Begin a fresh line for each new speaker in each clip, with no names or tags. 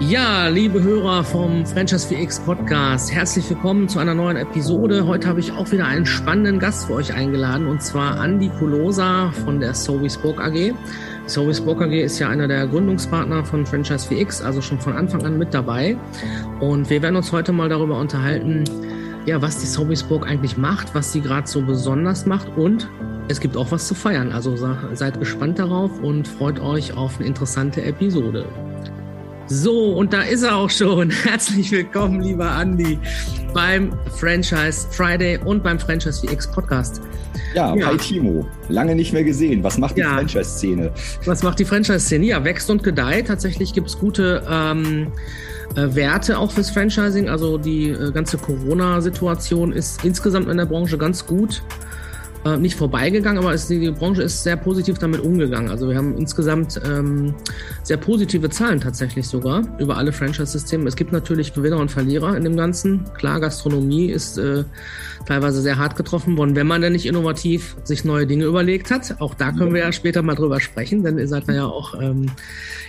Ja, liebe Hörer vom Franchise 4X Podcast, herzlich willkommen zu einer neuen Episode. Heute habe ich auch wieder einen spannenden Gast für euch eingeladen und zwar Andy Kulosa von der Sovi Spoke AG. Sovi Spoke AG ist ja einer der Gründungspartner von Franchise 4X, also schon von Anfang an mit dabei. Und wir werden uns heute mal darüber unterhalten, ja, was die Spoke eigentlich macht, was sie gerade so besonders macht und es gibt auch was zu feiern. Also seid gespannt darauf und freut euch auf eine interessante Episode. So, und da ist er auch schon. Herzlich willkommen, lieber Andy, beim Franchise Friday und beim Franchise VX Podcast.
Ja, ja, hi Timo. Lange nicht mehr gesehen. Was macht die ja. Franchise-Szene?
Was macht die Franchise-Szene? Ja, wächst und gedeiht. Tatsächlich gibt es gute ähm, äh, Werte auch fürs Franchising. Also die äh, ganze Corona-Situation ist insgesamt in der Branche ganz gut äh, nicht vorbeigegangen, aber es, die, Branche ist sehr positiv damit umgegangen. Also wir haben insgesamt ähm, sehr positive Zahlen tatsächlich sogar über alle Franchise-Systeme. Es gibt natürlich Gewinner und Verlierer in dem Ganzen. Klar, Gastronomie ist äh, teilweise sehr hart getroffen worden, wenn man denn nicht innovativ sich neue Dinge überlegt hat. Auch da können wir ja später mal drüber sprechen, denn ihr seid ja auch ähm,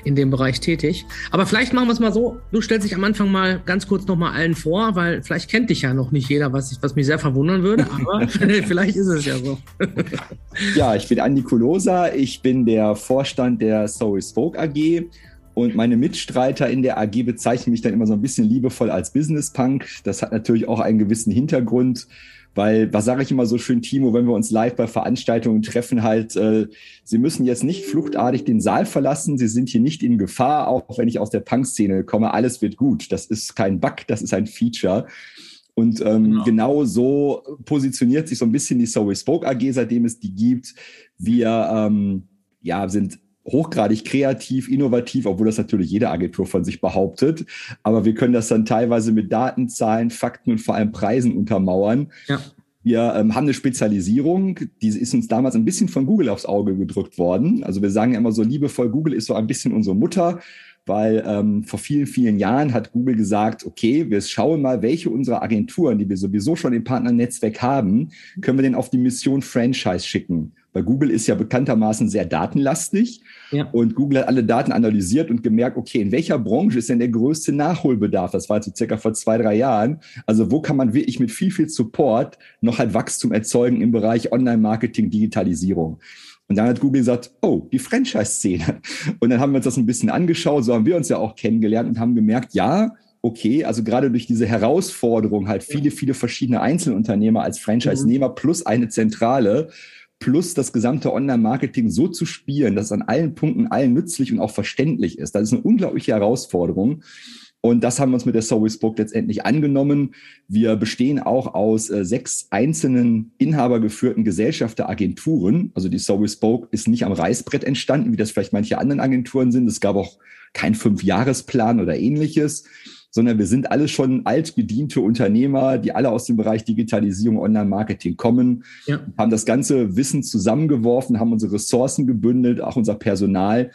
in dem Bereich tätig. Aber vielleicht machen wir es mal so, du stellst dich am Anfang mal ganz kurz nochmal allen vor, weil vielleicht kennt dich ja noch nicht jeder, was, ich, was mich sehr verwundern würde, aber vielleicht ist es ja so.
ja, ich bin Andi Kulosa, ich bin der Vorstand der Story Spoke AG und meine Mitstreiter in der AG bezeichnen mich dann immer so ein bisschen liebevoll als Business Punk. Das hat natürlich auch einen gewissen Hintergrund, weil, was sage ich immer so schön, Timo, wenn wir uns live bei Veranstaltungen treffen, halt, äh, Sie müssen jetzt nicht fluchtartig den Saal verlassen, Sie sind hier nicht in Gefahr, auch wenn ich aus der Punk-Szene komme, alles wird gut. Das ist kein Bug, das ist ein Feature. Und ähm, genau. genau. so positioniert sich so ein bisschen die So Spoke AG, seitdem es die gibt. Wir ähm, ja, sind hochgradig kreativ, innovativ, obwohl das natürlich jede Agentur von sich behauptet. Aber wir können das dann teilweise mit Daten, Zahlen, Fakten und vor allem Preisen untermauern. Ja. Wir ähm, haben eine Spezialisierung, die ist uns damals ein bisschen von Google aufs Auge gedrückt worden. Also wir sagen ja immer so liebevoll, Google ist so ein bisschen unsere Mutter, weil ähm, vor vielen, vielen Jahren hat Google gesagt, okay, wir schauen mal, welche unserer Agenturen, die wir sowieso schon im Partnernetzwerk haben, können wir denn auf die Mission Franchise schicken. Weil Google ist ja bekanntermaßen sehr datenlastig ja. und Google hat alle Daten analysiert und gemerkt, okay, in welcher Branche ist denn der größte Nachholbedarf? Das war jetzt so circa vor zwei, drei Jahren. Also wo kann man wirklich mit viel, viel Support noch halt Wachstum erzeugen im Bereich Online-Marketing, Digitalisierung? Und dann hat Google gesagt, oh, die Franchise-Szene. Und dann haben wir uns das ein bisschen angeschaut, so haben wir uns ja auch kennengelernt und haben gemerkt, ja, okay, also gerade durch diese Herausforderung halt viele, viele verschiedene Einzelunternehmer als Franchise-Nehmer mhm. plus eine Zentrale, plus das gesamte Online-Marketing so zu spielen, dass es an allen Punkten allen nützlich und auch verständlich ist. Das ist eine unglaubliche Herausforderung. Und das haben wir uns mit der Service Book letztendlich angenommen. Wir bestehen auch aus äh, sechs einzelnen inhabergeführten Gesellschafteragenturen. Also die Service Book ist nicht am Reißbrett entstanden, wie das vielleicht manche anderen Agenturen sind. Es gab auch keinen Fünfjahresplan oder ähnliches, sondern wir sind alle schon altgediente Unternehmer, die alle aus dem Bereich Digitalisierung, Online-Marketing kommen, ja. haben das ganze Wissen zusammengeworfen, haben unsere Ressourcen gebündelt, auch unser Personal.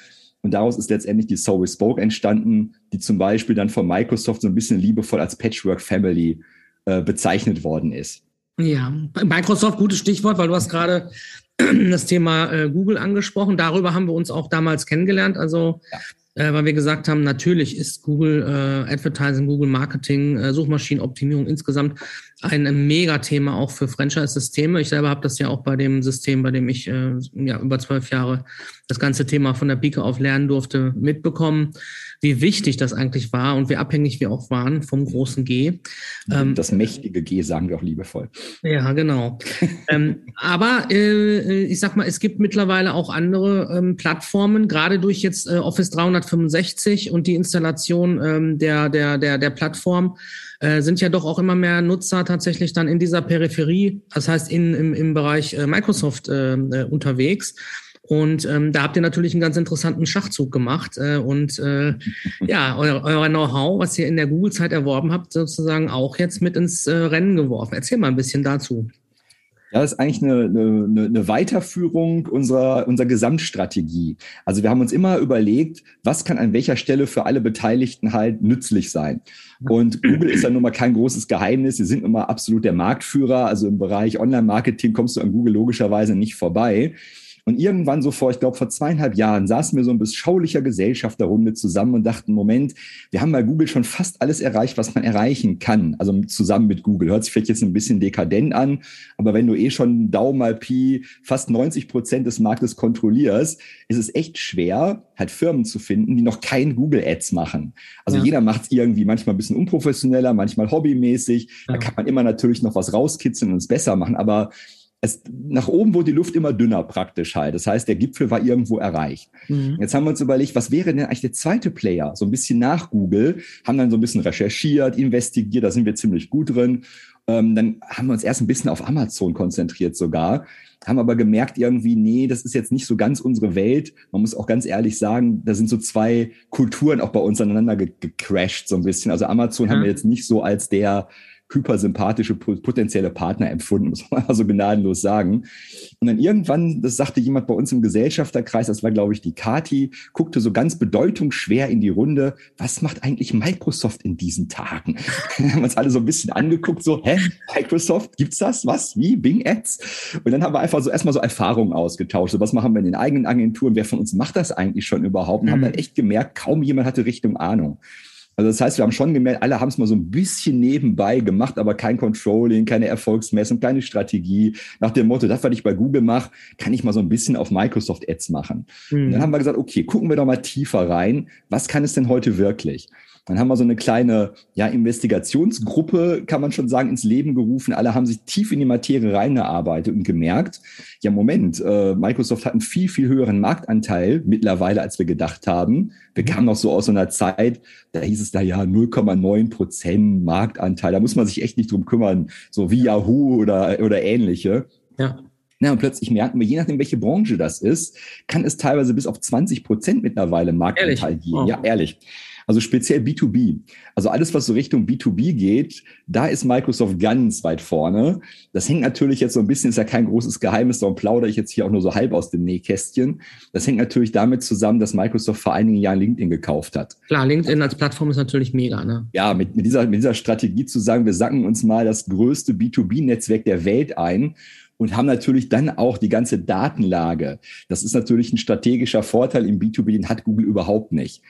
Und daraus ist letztendlich die So Spoke entstanden, die zum Beispiel dann von Microsoft so ein bisschen liebevoll als Patchwork Family äh, bezeichnet worden ist.
Ja, Microsoft, gutes Stichwort, weil du hast gerade das Thema äh, Google angesprochen. Darüber haben wir uns auch damals kennengelernt. Also ja äh, weil wir gesagt haben, natürlich ist Google äh, Advertising, Google Marketing, äh, Suchmaschinenoptimierung insgesamt ein, Megathema auch für Franchise-Systeme. Ich selber habe das ja auch bei dem System, bei dem ich äh, ja, über zwölf Jahre das ganze Thema von der Pike auf lernen durfte, mitbekommen wie wichtig das eigentlich war und wie abhängig wir auch waren vom großen G.
Ähm, das mächtige G sagen wir auch liebevoll.
Ja, genau. ähm, aber äh, ich sag mal, es gibt mittlerweile auch andere ähm, Plattformen, gerade durch jetzt äh, Office 365 und die Installation ähm, der, der, der, der Plattform äh, sind ja doch auch immer mehr Nutzer tatsächlich dann in dieser Peripherie, das heißt in, im, im Bereich äh, Microsoft äh, äh unterwegs. Und ähm, da habt ihr natürlich einen ganz interessanten Schachzug gemacht äh, und äh, ja, euer, euer Know-how, was ihr in der Google-Zeit erworben habt, sozusagen auch jetzt mit ins äh, Rennen geworfen. Erzähl mal ein bisschen dazu.
Ja, das ist eigentlich eine, eine, eine Weiterführung unserer, unserer Gesamtstrategie. Also wir haben uns immer überlegt, was kann an welcher Stelle für alle Beteiligten halt nützlich sein. Und Google ist ja nun mal kein großes Geheimnis. Sie sind nun mal absolut der Marktführer. Also im Bereich Online-Marketing kommst du an Google logischerweise nicht vorbei. Und irgendwann so vor, ich glaube, vor zweieinhalb Jahren saßen wir so ein beschaulicher Gesellschafterrunde zusammen und dachten, Moment, wir haben bei Google schon fast alles erreicht, was man erreichen kann. Also zusammen mit Google. Hört sich vielleicht jetzt ein bisschen dekadent an, aber wenn du eh schon Daumen mal Pi fast 90 Prozent des Marktes kontrollierst, ist es echt schwer, halt Firmen zu finden, die noch kein Google Ads machen. Also ja. jeder macht es irgendwie manchmal ein bisschen unprofessioneller, manchmal hobbymäßig. Ja. Da kann man immer natürlich noch was rauskitzeln und es besser machen, aber es, nach oben wurde die Luft immer dünner praktisch halt. Das heißt, der Gipfel war irgendwo erreicht. Mhm. Jetzt haben wir uns überlegt, was wäre denn eigentlich der zweite Player? So ein bisschen nach Google, haben dann so ein bisschen recherchiert, investigiert, da sind wir ziemlich gut drin. Ähm, dann haben wir uns erst ein bisschen auf Amazon konzentriert sogar, haben aber gemerkt irgendwie, nee, das ist jetzt nicht so ganz unsere Welt. Man muss auch ganz ehrlich sagen, da sind so zwei Kulturen auch bei uns aneinander gecrashed so ein bisschen. Also Amazon ja. haben wir jetzt nicht so als der hypersympathische potenzielle Partner empfunden, muss man mal so gnadenlos sagen. Und dann irgendwann, das sagte jemand bei uns im Gesellschafterkreis, das war, glaube ich, die Kati, guckte so ganz bedeutungsschwer in die Runde, was macht eigentlich Microsoft in diesen Tagen? Wir haben uns alle so ein bisschen angeguckt, so, hä, Microsoft, gibt's das? Was? Wie? Bing Ads? Und dann haben wir einfach so erstmal so Erfahrungen ausgetauscht. So, was machen wir in den eigenen Agenturen? Wer von uns macht das eigentlich schon überhaupt? Und mhm. haben dann echt gemerkt, kaum jemand hatte Richtung Ahnung. Also das heißt, wir haben schon gemerkt, alle haben es mal so ein bisschen nebenbei gemacht, aber kein Controlling, keine Erfolgsmessung, keine Strategie. Nach dem Motto, das, was ich bei Google mache, kann ich mal so ein bisschen auf Microsoft Ads machen. Mhm. Und dann haben wir gesagt, okay, gucken wir doch mal tiefer rein. Was kann es denn heute wirklich? Dann haben wir so eine kleine ja, Investigationsgruppe, kann man schon sagen, ins Leben gerufen. Alle haben sich tief in die Materie reingearbeitet und gemerkt, ja Moment, äh, Microsoft hat einen viel, viel höheren Marktanteil mittlerweile, als wir gedacht haben. Wir mhm. kamen noch so aus so einer Zeit, da hieß es da ja 0,9 Prozent Marktanteil. Da muss man sich echt nicht drum kümmern, so wie Yahoo oder, oder ähnliche. Ja. Na, und plötzlich merken wir, je nachdem, welche Branche das ist, kann es teilweise bis auf 20 Prozent mittlerweile Marktanteil ehrlich? gehen. Oh. Ja, ehrlich. Also speziell B2B. Also alles, was so Richtung B2B geht, da ist Microsoft ganz weit vorne. Das hängt natürlich jetzt so ein bisschen, ist ja kein großes Geheimnis, darum plaudere ich jetzt hier auch nur so halb aus dem Nähkästchen. Das hängt natürlich damit zusammen, dass Microsoft vor einigen Jahren LinkedIn gekauft hat.
Klar, LinkedIn als Plattform ist natürlich mega, ne?
Ja, mit, mit, dieser, mit dieser Strategie zu sagen, wir sacken uns mal das größte B2B-Netzwerk der Welt ein und haben natürlich dann auch die ganze Datenlage. Das ist natürlich ein strategischer Vorteil im B2B, den hat Google überhaupt nicht.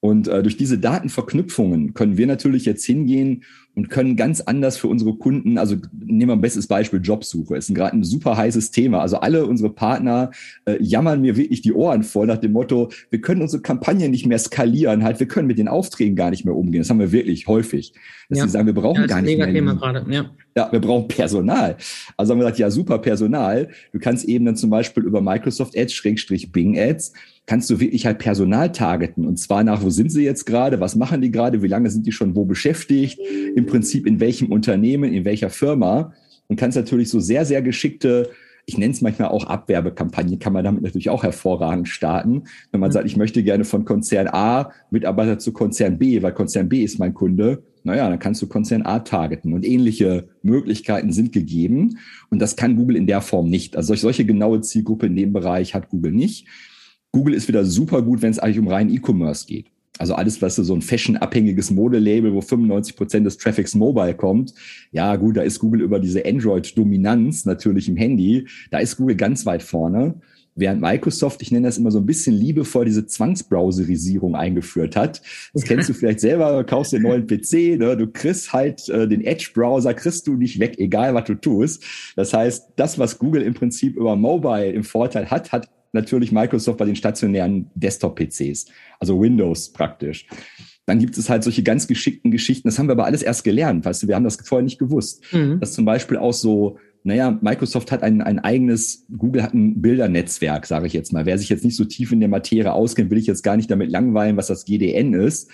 Und äh, durch diese Datenverknüpfungen können wir natürlich jetzt hingehen und können ganz anders für unsere Kunden, also nehmen wir ein bestes Beispiel Jobsuche, ist gerade ein super heißes Thema. Also alle unsere Partner äh, jammern mir wirklich die Ohren voll nach dem Motto, wir können unsere Kampagne nicht mehr skalieren, halt, wir können mit den Aufträgen gar nicht mehr umgehen. Das haben wir wirklich häufig. Dass ja. sie sagen, wir brauchen ja, gar nicht mehr. Thema gerade. Ja. ja, wir brauchen Personal. Also haben wir gesagt, ja, super Personal. Du kannst eben dann zum Beispiel über Microsoft Ads, Schrägstrich Bing Ads, kannst du wirklich halt Personal targeten. Und zwar nach, wo sind sie jetzt gerade, was machen die gerade, wie lange sind die schon wo beschäftigt, im Prinzip in welchem Unternehmen, in welcher Firma. Und kannst natürlich so sehr, sehr geschickte ich nenne es manchmal auch Abwerbekampagnen, kann man damit natürlich auch hervorragend starten. Wenn man mhm. sagt, ich möchte gerne von Konzern A Mitarbeiter zu Konzern B, weil Konzern B ist mein Kunde, naja, dann kannst du Konzern A targeten. Und ähnliche Möglichkeiten sind gegeben. Und das kann Google in der Form nicht. Also solche genaue Zielgruppe in dem Bereich hat Google nicht. Google ist wieder super gut, wenn es eigentlich um rein E-Commerce geht. Also alles, was so ein fashionabhängiges Modelabel, wo 95 Prozent des Traffics mobile kommt. Ja, gut, da ist Google über diese Android-Dominanz natürlich im Handy. Da ist Google ganz weit vorne. Während Microsoft, ich nenne das immer so ein bisschen liebevoll, diese Zwangsbrowserisierung eingeführt hat. Das kennst du vielleicht selber, kaufst den neuen PC, ne? du kriegst halt äh, den Edge-Browser, kriegst du nicht weg, egal was du tust. Das heißt, das, was Google im Prinzip über Mobile im Vorteil hat, hat natürlich Microsoft bei den stationären Desktop-PCs, also Windows praktisch. Dann gibt es halt solche ganz geschickten Geschichten, das haben wir aber alles erst gelernt, weißt du, wir haben das vorher nicht gewusst. Mhm. Dass zum Beispiel auch so, naja, Microsoft hat ein, ein eigenes, Google hat ein Bildernetzwerk, sage ich jetzt mal. Wer sich jetzt nicht so tief in der Materie auskennt, will ich jetzt gar nicht damit langweilen, was das GDN ist.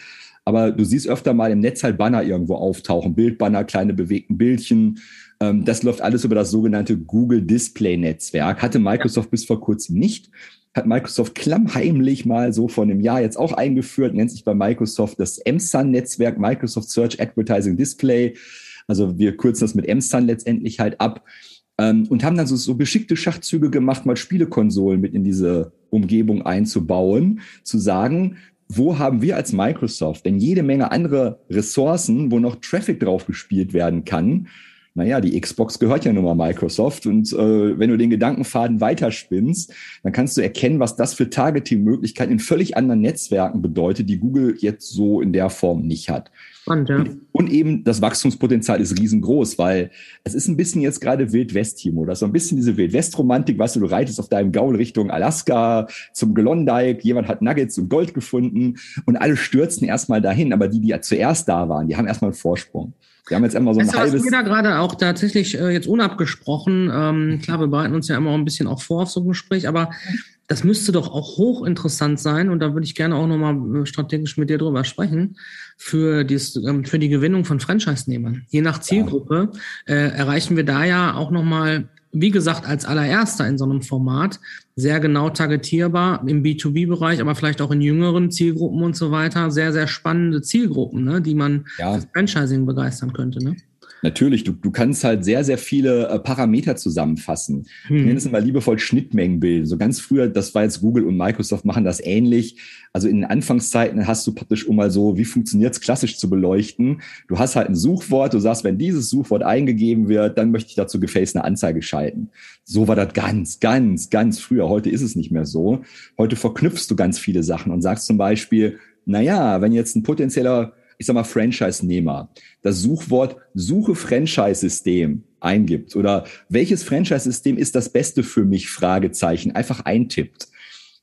Aber du siehst öfter mal im Netz halt Banner irgendwo auftauchen, Bildbanner, kleine bewegten Bildchen, ähm, das läuft alles über das sogenannte Google Display Netzwerk. Hatte Microsoft bis vor kurzem nicht. Hat Microsoft klammheimlich mal so vor einem Jahr jetzt auch eingeführt, nennt sich bei Microsoft das MSUN-Netzwerk, Microsoft Search Advertising Display. Also wir kürzen das mit MSUN letztendlich halt ab ähm, und haben dann so, so geschickte Schachzüge gemacht, mal Spielekonsolen mit in diese Umgebung einzubauen, zu sagen, wo haben wir als Microsoft denn jede Menge andere Ressourcen, wo noch Traffic drauf gespielt werden kann? naja, die Xbox gehört ja nun mal Microsoft und äh, wenn du den Gedankenfaden weiterspinnst, dann kannst du erkennen, was das für Targeting-Möglichkeiten in völlig anderen Netzwerken bedeutet, die Google jetzt so in der Form nicht hat. Spannend, ja. Und, und, eben das Wachstumspotenzial ist riesengroß, weil es ist ein bisschen jetzt gerade Wildwest-Timo. Das ist so ein bisschen diese Wildwest-Romantik, weißt du, du reitest auf deinem Gaul Richtung Alaska zum Klondike, jemand hat Nuggets und Gold gefunden und alle stürzen erstmal dahin, aber die, die ja zuerst da waren, die haben erstmal einen Vorsprung. Wir haben jetzt immer so ein weißt halbes.
Was wir da gerade auch tatsächlich äh, jetzt unabgesprochen, ähm, klar, wir bereiten uns ja immer ein bisschen auch vor auf so ein Gespräch, aber das müsste doch auch hochinteressant sein und da würde ich gerne auch nochmal äh, strategisch mit dir drüber sprechen für, dies, ähm, für die Gewinnung von Franchise-Nehmern. Je nach Zielgruppe äh, erreichen wir da ja auch nochmal, wie gesagt, als allererster in so einem Format sehr genau targetierbar im B2B-Bereich, aber vielleicht auch in jüngeren Zielgruppen und so weiter. Sehr, sehr spannende Zielgruppen, ne, die man ja. Franchising begeistern könnte. Ne?
Natürlich, du, du kannst halt sehr, sehr viele äh, Parameter zusammenfassen. Hm. Ich nenne es immer liebevoll Schnittmengenbilden. So ganz früher, das war jetzt Google und Microsoft machen das ähnlich. Also in den Anfangszeiten hast du praktisch, um mal so, wie funktioniert es klassisch zu beleuchten. Du hast halt ein Suchwort, du sagst, wenn dieses Suchwort eingegeben wird, dann möchte ich dazu gefälligst eine Anzeige schalten. So war das ganz, ganz, ganz früher. Heute ist es nicht mehr so. Heute verknüpfst du ganz viele Sachen und sagst zum Beispiel, naja, wenn jetzt ein potenzieller ich sag mal, Franchise-Nehmer das Suchwort Suche Franchise-System eingibt oder welches Franchise-System ist das Beste für mich, Fragezeichen, einfach eintippt,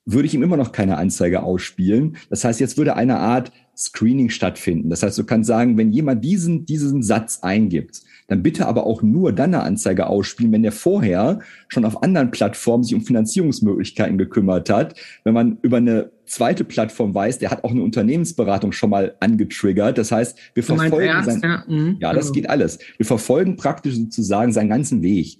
würde ich ihm immer noch keine Anzeige ausspielen. Das heißt, jetzt würde eine Art Screening stattfinden. Das heißt, du kannst sagen, wenn jemand diesen, diesen Satz eingibt, dann bitte aber auch nur dann eine Anzeige ausspielen, wenn der vorher schon auf anderen Plattformen sich um Finanzierungsmöglichkeiten gekümmert hat. Wenn man über eine zweite Plattform weiß, der hat auch eine Unternehmensberatung schon mal angetriggert. Das heißt, wir verfolgen erst, sein, ja, mh, ja, das genau. geht alles. Wir verfolgen praktisch sozusagen seinen ganzen Weg.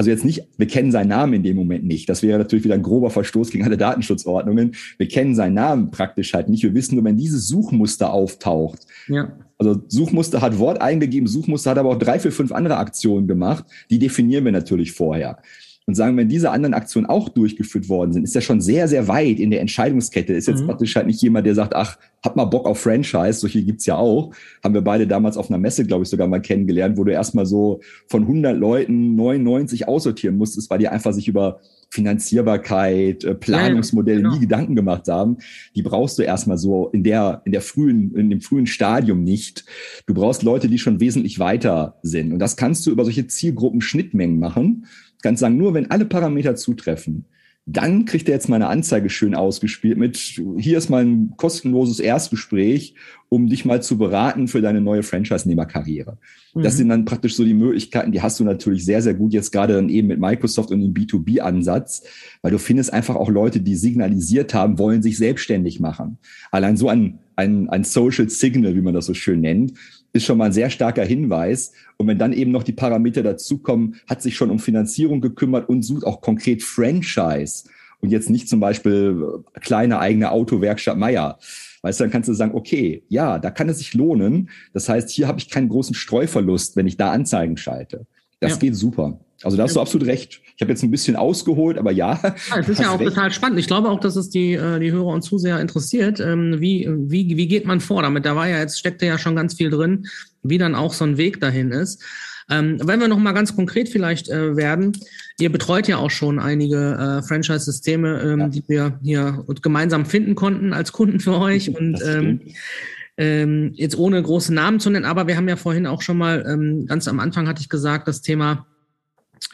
Also jetzt nicht, wir kennen seinen Namen in dem Moment nicht. Das wäre natürlich wieder ein grober Verstoß gegen alle Datenschutzordnungen. Wir kennen seinen Namen praktisch halt nicht. Wir wissen nur, wenn dieses Suchmuster auftaucht. Ja. Also Suchmuster hat Wort eingegeben, Suchmuster hat aber auch drei, vier, fünf andere Aktionen gemacht. Die definieren wir natürlich vorher und sagen, wenn diese anderen Aktionen auch durchgeführt worden sind, ist ja schon sehr, sehr weit in der Entscheidungskette. Ist jetzt mhm. praktisch halt nicht jemand, der sagt, ach, hab mal Bock auf Franchise, solche gibt's ja auch. Haben wir beide damals auf einer Messe, glaube ich, sogar mal kennengelernt, wo du erstmal so von 100 Leuten 99 aussortieren musstest, weil die einfach sich über Finanzierbarkeit, äh, Planungsmodelle ja, genau. nie Gedanken gemacht haben. Die brauchst du erstmal so in der, in der frühen, in dem frühen Stadium nicht. Du brauchst Leute, die schon wesentlich weiter sind. Und das kannst du über solche Zielgruppen Schnittmengen machen kannst sagen, nur wenn alle Parameter zutreffen, dann kriegt er jetzt mal eine Anzeige schön ausgespielt mit, hier ist mal ein kostenloses Erstgespräch, um dich mal zu beraten für deine neue Franchise-Nehmer-Karriere. Mhm. Das sind dann praktisch so die Möglichkeiten, die hast du natürlich sehr, sehr gut jetzt gerade dann eben mit Microsoft und dem B2B-Ansatz, weil du findest einfach auch Leute, die signalisiert haben, wollen sich selbstständig machen. Allein so ein, ein, ein Social Signal, wie man das so schön nennt, ist schon mal ein sehr starker Hinweis. Und wenn dann eben noch die Parameter dazukommen, hat sich schon um Finanzierung gekümmert und sucht auch konkret Franchise und jetzt nicht zum Beispiel äh, kleine eigene Autowerkstatt Meier. Weißt du, dann kannst du sagen, okay, ja, da kann es sich lohnen. Das heißt, hier habe ich keinen großen Streuverlust, wenn ich da Anzeigen schalte. Das ja. geht super. Also da hast du absolut recht. Ich habe jetzt ein bisschen ausgeholt, aber ja. ja
es ist ja auch recht. total spannend. Ich glaube auch, dass es die, äh, die Hörer und Zuseher interessiert. Ähm, wie, wie, wie geht man vor damit? Da war ja jetzt, steckte ja schon ganz viel drin, wie dann auch so ein Weg dahin ist. Ähm, wenn wir noch mal ganz konkret vielleicht äh, werden, ihr betreut ja auch schon einige äh, Franchise-Systeme, ähm, ja. die wir hier gemeinsam finden konnten als Kunden für euch. Und ähm, ähm, jetzt ohne große Namen zu nennen, aber wir haben ja vorhin auch schon mal, ähm, ganz am Anfang hatte ich gesagt, das Thema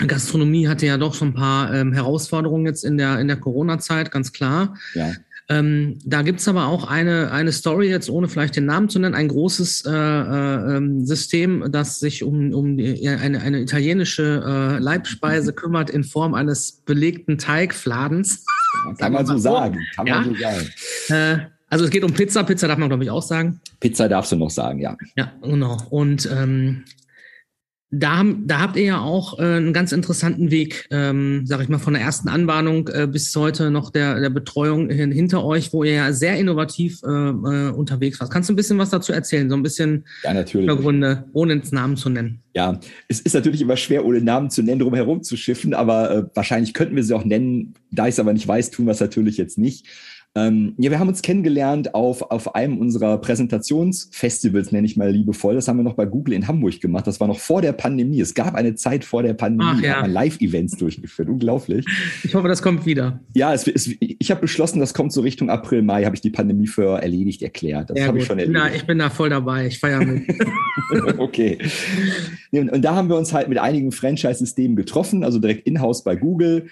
Gastronomie hatte ja doch so ein paar ähm, Herausforderungen jetzt in der, in der Corona-Zeit, ganz klar. Ja. Ähm, da gibt's aber auch eine, eine Story, jetzt ohne vielleicht den Namen zu nennen, ein großes äh, äh, ähm, System, das sich um, um die, eine, eine italienische äh, Leibspeise kümmert in Form eines belegten Teigfladens.
Kann man so sagen. Kann ja? man so sagen.
Also es geht um Pizza. Pizza darf man, glaube ich, auch sagen.
Pizza darfst du noch sagen, ja.
Ja, genau. Und ähm, da, da habt ihr ja auch äh, einen ganz interessanten Weg, ähm, sag ich mal, von der ersten Anbahnung äh, bis heute noch der, der Betreuung hin, hinter euch, wo ihr ja sehr innovativ äh, äh, unterwegs wart. Kannst du ein bisschen was dazu erzählen? So ein bisschen
ja, natürlich.
Hintergründe, ohne ins Namen zu nennen.
Ja, es ist natürlich immer schwer, ohne Namen zu nennen, drum herum zu schiffen, aber äh, wahrscheinlich könnten wir sie auch nennen. Da ich es aber nicht weiß, tun wir es natürlich jetzt nicht. Ähm, ja, wir haben uns kennengelernt auf, auf einem unserer Präsentationsfestivals, nenne ich mal liebevoll. Das haben wir noch bei Google in Hamburg gemacht. Das war noch vor der Pandemie. Es gab eine Zeit vor der Pandemie, Ach, ja. Live-Events durchgeführt. Unglaublich.
Ich hoffe, das kommt wieder.
Ja, es, es, ich habe beschlossen, das kommt so Richtung April, Mai, habe ich die Pandemie für erledigt erklärt. Das habe ich schon
erledigt. Na, ich bin da voll dabei. Ich feiere mit.
okay. Und, da haben wir uns halt mit einigen Franchise-Systemen getroffen, also direkt in-house bei Google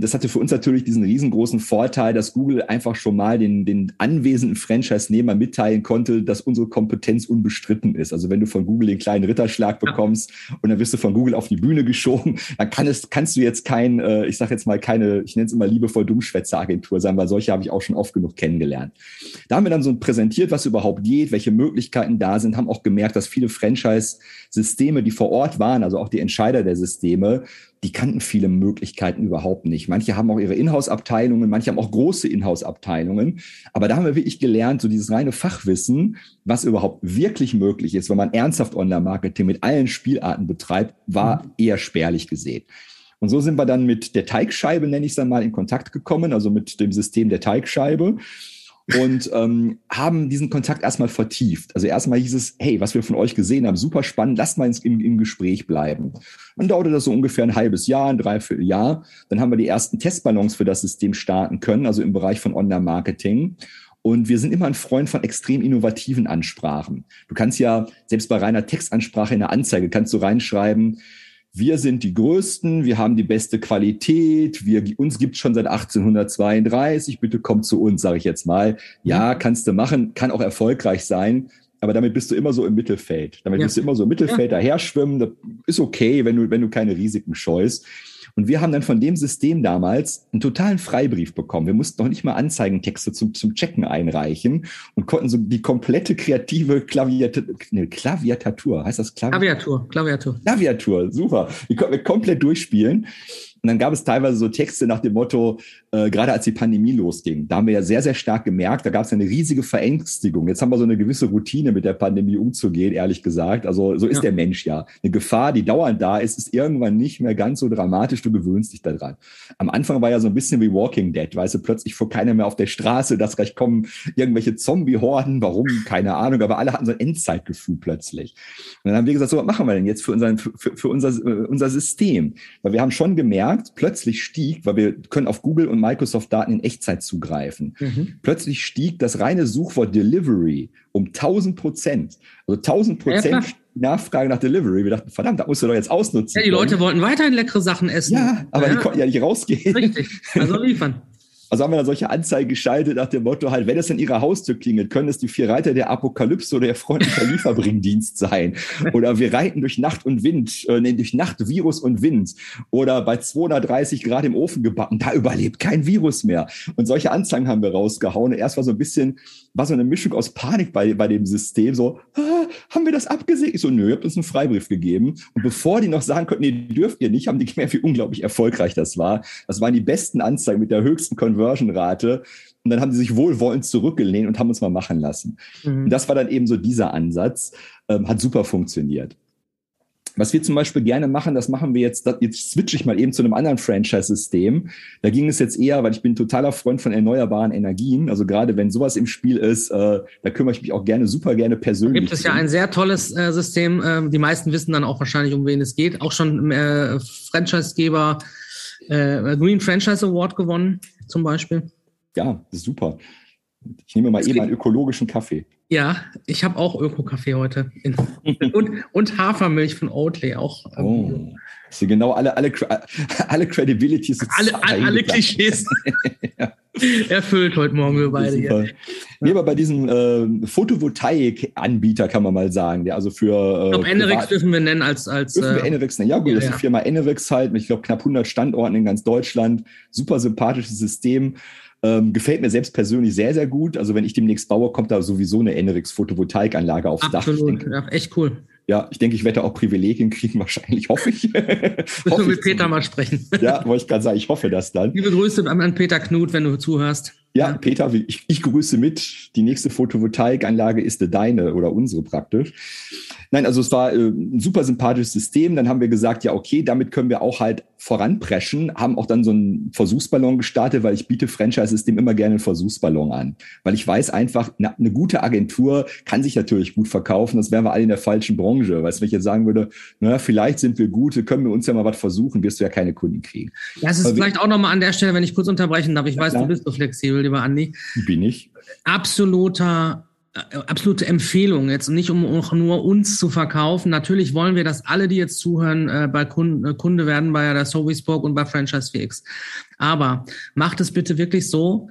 das hatte für uns natürlich diesen riesengroßen Vorteil, dass Google einfach schon mal den, den anwesenden Franchise-Nehmer mitteilen konnte, dass unsere Kompetenz unbestritten ist. Also wenn du von Google den kleinen Ritterschlag bekommst und dann wirst du von Google auf die Bühne geschoben, dann kann es, kannst du jetzt kein, äh, ich sage jetzt mal keine, ich nenne es immer liebevoll Dummschwätzer-Agentur sein, weil solche habe ich auch schon oft genug kennengelernt. Da haben wir dann so präsentiert, was überhaupt geht, welche Möglichkeiten da sind, haben auch gemerkt, dass viele Franchise-Systeme, die vor Ort waren, also auch die Entscheider der Systeme, die kannten viele Möglichkeiten überhaupt nicht. Manche haben auch ihre Inhouse-Abteilungen, manche haben auch große Inhouse-Abteilungen. Aber da haben wir wirklich gelernt, so dieses reine Fachwissen, was überhaupt wirklich möglich ist, wenn man ernsthaft Online-Marketing mit allen Spielarten betreibt, war mhm. eher spärlich gesehen. Und so sind wir dann mit der Teigscheibe, nenne ich es dann mal, in Kontakt gekommen, also mit dem System der Teigscheibe und ähm, haben diesen Kontakt erstmal vertieft. Also erstmal hieß es, hey, was wir von euch gesehen haben, super spannend, lasst mal im, im Gespräch bleiben. Dann dauerte das so ungefähr ein halbes Jahr, ein Dreivierteljahr. Dann haben wir die ersten Testballons für das System starten können, also im Bereich von Online-Marketing. Und wir sind immer ein Freund von extrem innovativen Ansprachen. Du kannst ja selbst bei reiner Textansprache in der Anzeige kannst du reinschreiben, wir sind die Größten, wir haben die beste Qualität, wir, uns gibt schon seit 1832, bitte komm zu uns, sage ich jetzt mal. Ja, mhm. kannst du machen, kann auch erfolgreich sein, aber damit bist du immer so im Mittelfeld. Damit ja. bist du immer so im Mittelfeld ja. daher schwimmen, das ist okay, wenn du, wenn du keine Risiken scheust. Und wir haben dann von dem System damals einen totalen Freibrief bekommen. Wir mussten noch nicht mal Anzeigentexte zum, zum Checken einreichen und konnten so die komplette kreative Klaviatur, ne, Klaviatur, heißt das
Klaviatur? Klaviatur, Klaviatur.
Klaviatur, super. Die konnten wir komplett durchspielen. Und dann gab es teilweise so Texte nach dem Motto, äh, gerade als die Pandemie losging, da haben wir ja sehr, sehr stark gemerkt, da gab es eine riesige Verängstigung. Jetzt haben wir so eine gewisse Routine mit der Pandemie umzugehen, ehrlich gesagt. Also so ist ja. der Mensch ja. Eine Gefahr, die dauernd da ist, ist irgendwann nicht mehr ganz so dramatisch. Du gewöhnst dich daran. Am Anfang war ja so ein bisschen wie Walking Dead, weißt du, plötzlich vor keiner mehr auf der Straße, dass gleich kommen irgendwelche Zombie-Horden. Warum? Keine Ahnung. Aber alle hatten so ein Endzeitgefühl plötzlich. Und dann haben wir gesagt, so, was machen wir denn jetzt für, unseren, für, für unser, äh, unser System? Weil wir haben schon gemerkt, plötzlich stieg, weil wir können auf Google und Microsoft-Daten in Echtzeit zugreifen. Mhm. Plötzlich stieg das reine Suchwort Delivery um 1000 Prozent. Also 1000 Prozent ja, Nachfrage nach Delivery. Wir dachten, verdammt, da musst du doch jetzt ausnutzen.
Ja, die Leute wollten weiterhin leckere Sachen essen.
Ja, aber ja. die konnten ja nicht rausgehen.
Richtig, also liefern.
Also haben wir dann solche Anzeigen geschaltet nach dem Motto halt, wenn es an ihrer Haustür klingelt, können es die vier Reiter der Apokalypse oder der freundliche Lieferbringdienst sein. Oder wir reiten durch Nacht und Wind, äh, nee, durch Nacht, Virus und Wind. Oder bei 230 Grad im Ofen gebacken, da überlebt kein Virus mehr. Und solche Anzeigen haben wir rausgehauen. erst war so ein bisschen, war so eine Mischung aus Panik bei, bei dem System. So, ah, haben wir das abgesehen? Ich so, nö, ihr habt uns einen Freibrief gegeben. Und bevor die noch sagen konnten, nee, dürft ihr nicht, haben die gemerkt, wie unglaublich erfolgreich das war. Das waren die besten Anzeigen mit der höchsten Conversion-Rate. Und dann haben sie sich wohlwollend zurückgelehnt und haben uns mal machen lassen. Mhm. Und das war dann eben so dieser Ansatz. Ähm, hat super funktioniert. Was wir zum Beispiel gerne machen, das machen wir jetzt, jetzt switche ich mal eben zu einem anderen Franchise-System. Da ging es jetzt eher, weil ich bin totaler Freund von erneuerbaren Energien. Also gerade wenn sowas im Spiel ist, äh, da kümmere ich mich auch gerne, super gerne persönlich. Da
gibt es ja ein sehr tolles äh, System. Ähm, die meisten wissen dann auch wahrscheinlich, um wen es geht. Auch schon äh, Franchise-Geber äh, Green Franchise Award gewonnen, zum Beispiel.
Ja, super. Ich nehme mal eben einen ökologischen Kaffee.
Ja, ich habe auch Öko-Kaffee heute. und, und Hafermilch von Oatly auch.
Oh. Also genau alle, alle, alle Credibilities.
Alle, alle, alle Klischees. ja. Erfüllt heute Morgen wir beide hier.
Nee, aber bei diesem äh, Photovoltaik-Anbieter kann man mal sagen, der also für. Äh,
ich glaube, Enerix dürfen wir nennen als. als
dürfen wir äh, Enerix nennen. Ja, gut, ja, das ist die Firma Enerix halt mit, ich glaube, knapp 100 Standorten in ganz Deutschland. Super sympathisches System. Ähm, gefällt mir selbst persönlich sehr, sehr gut. Also wenn ich demnächst baue, kommt da sowieso eine Enerix Photovoltaikanlage aufs
Absolut.
Dach.
Absolut, ja, echt cool.
Ja, ich denke, ich werde auch Privilegien kriegen, wahrscheinlich, hoffe ich.
Müssen wir mit Peter mal sprechen.
Ja, wollte ich gerade sagen, ich hoffe das dann.
Liebe Grüße an Peter Knut, wenn du zuhörst.
Ja, ja. Peter, ich, ich grüße mit. Die nächste Photovoltaikanlage ist deine oder unsere praktisch. Nein, also es war äh, ein super sympathisches System. Dann haben wir gesagt, ja, okay, damit können wir auch halt voranpreschen, haben auch dann so einen Versuchsballon gestartet, weil ich biete Franchise-System immer gerne einen Versuchsballon an. Weil ich weiß einfach, na, eine gute Agentur kann sich natürlich gut verkaufen. Das wären wir alle in der falschen Branche. Weißt du, wenn ich jetzt sagen würde, naja, vielleicht sind wir gut, können wir uns ja mal was versuchen, wirst du ja keine Kunden kriegen.
Ja, es ist Aber vielleicht auch nochmal an der Stelle, wenn ich kurz unterbrechen darf. Ich ja, weiß, klar. du bist so flexibel, lieber Andi.
Bin ich.
Absoluter absolute Empfehlung, jetzt nicht um auch nur uns zu verkaufen. Natürlich wollen wir, dass alle, die jetzt zuhören, äh, bei Kunde, äh, Kunde werden bei der Sovisburg und bei Franchise FX. Aber macht es bitte wirklich so,